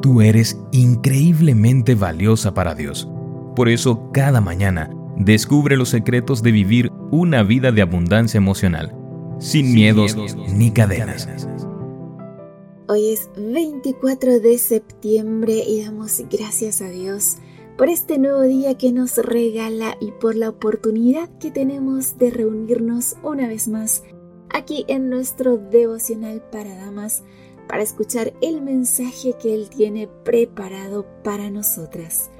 Tú eres increíblemente valiosa para Dios. Por eso, cada mañana, descubre los secretos de vivir una vida de abundancia emocional, sin, miedos, ni cadenas. Hoy es 24 de septiembre y damos gracias a Dios por este nuevo día que nos regala y por la oportunidad que tenemos de reunirnos una vez más aquí en nuestro devocional para damas para escuchar el mensaje que Él tiene preparado para nosotras.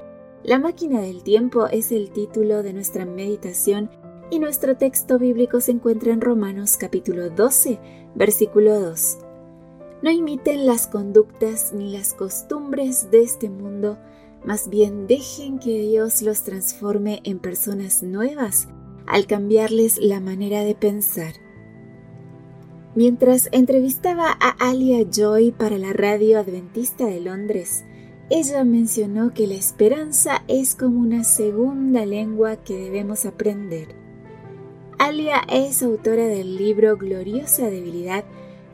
La máquina del tiempo es el título de nuestra meditación y nuestro texto bíblico se encuentra en Romanos capítulo 12, versículo 2. No imiten las conductas ni las costumbres de este mundo, más bien dejen que Dios los transforme en personas nuevas al cambiarles la manera de pensar. Mientras entrevistaba a Alia Joy para la radio adventista de Londres, ella mencionó que la esperanza es como una segunda lengua que debemos aprender. Alia es autora del libro Gloriosa Debilidad,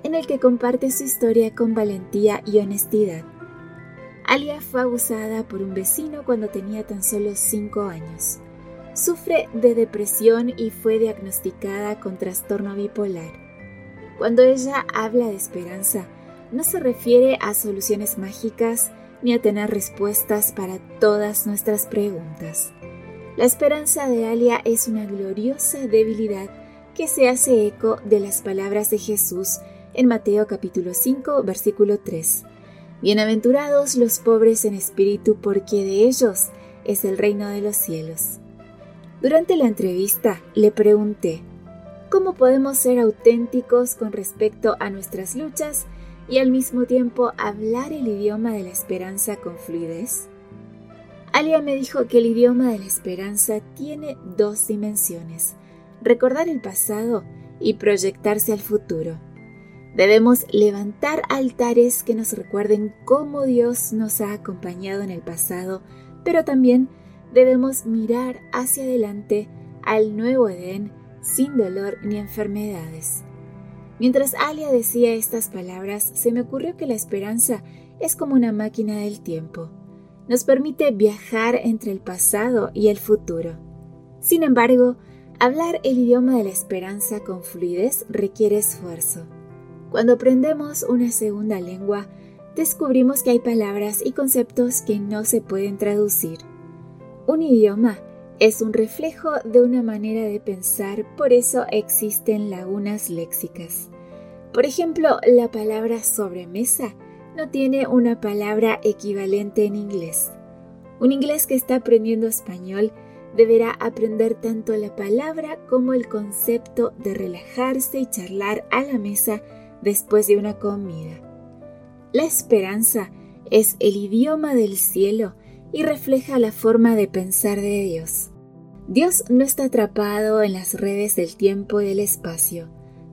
en el que comparte su historia con valentía y honestidad. Alia fue abusada por un vecino cuando tenía tan solo 5 años. Sufre de depresión y fue diagnosticada con trastorno bipolar. Cuando ella habla de esperanza, no se refiere a soluciones mágicas ni a tener respuestas para todas nuestras preguntas. La esperanza de Alia es una gloriosa debilidad que se hace eco de las palabras de Jesús en Mateo capítulo 5 versículo 3 Bienaventurados los pobres en espíritu, porque de ellos es el reino de los cielos. Durante la entrevista le pregunté, ¿cómo podemos ser auténticos con respecto a nuestras luchas y al mismo tiempo hablar el idioma de la esperanza con fluidez? Alia me dijo que el idioma de la esperanza tiene dos dimensiones, recordar el pasado y proyectarse al futuro. Debemos levantar altares que nos recuerden cómo Dios nos ha acompañado en el pasado, pero también debemos mirar hacia adelante al nuevo Edén sin dolor ni enfermedades. Mientras Alia decía estas palabras, se me ocurrió que la esperanza es como una máquina del tiempo. Nos permite viajar entre el pasado y el futuro. Sin embargo, hablar el idioma de la esperanza con fluidez requiere esfuerzo. Cuando aprendemos una segunda lengua, descubrimos que hay palabras y conceptos que no se pueden traducir. Un idioma es un reflejo de una manera de pensar, por eso existen lagunas léxicas. Por ejemplo, la palabra sobremesa no tiene una palabra equivalente en inglés. Un inglés que está aprendiendo español deberá aprender tanto la palabra como el concepto de relajarse y charlar a la mesa después de una comida. La esperanza es el idioma del cielo y refleja la forma de pensar de Dios. Dios no está atrapado en las redes del tiempo y del espacio.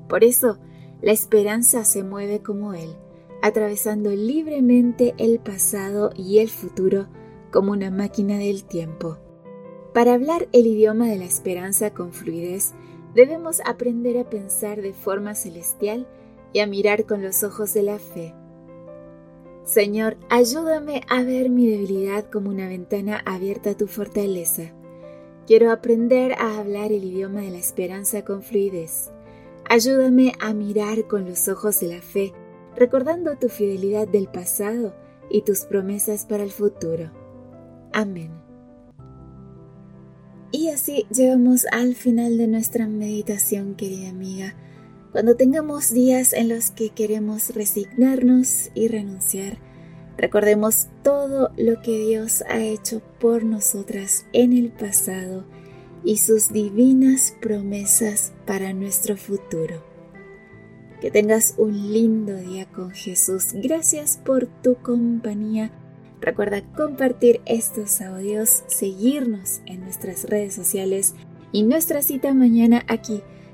Por eso, la esperanza se mueve como Él, atravesando libremente el pasado y el futuro como una máquina del tiempo. Para hablar el idioma de la esperanza con fluidez, debemos aprender a pensar de forma celestial y a mirar con los ojos de la fe. Señor, ayúdame a ver mi debilidad como una ventana abierta a tu fortaleza. Quiero aprender a hablar el idioma de la esperanza con fluidez. Ayúdame a mirar con los ojos de la fe, recordando tu fidelidad del pasado y tus promesas para el futuro. Amén. Y así llegamos al final de nuestra meditación, querida amiga. Cuando tengamos días en los que queremos resignarnos y renunciar, recordemos todo lo que Dios ha hecho por nosotras en el pasado y sus divinas promesas para nuestro futuro. Que tengas un lindo día con Jesús. Gracias por tu compañía. Recuerda compartir estos audios, seguirnos en nuestras redes sociales y nuestra cita mañana aquí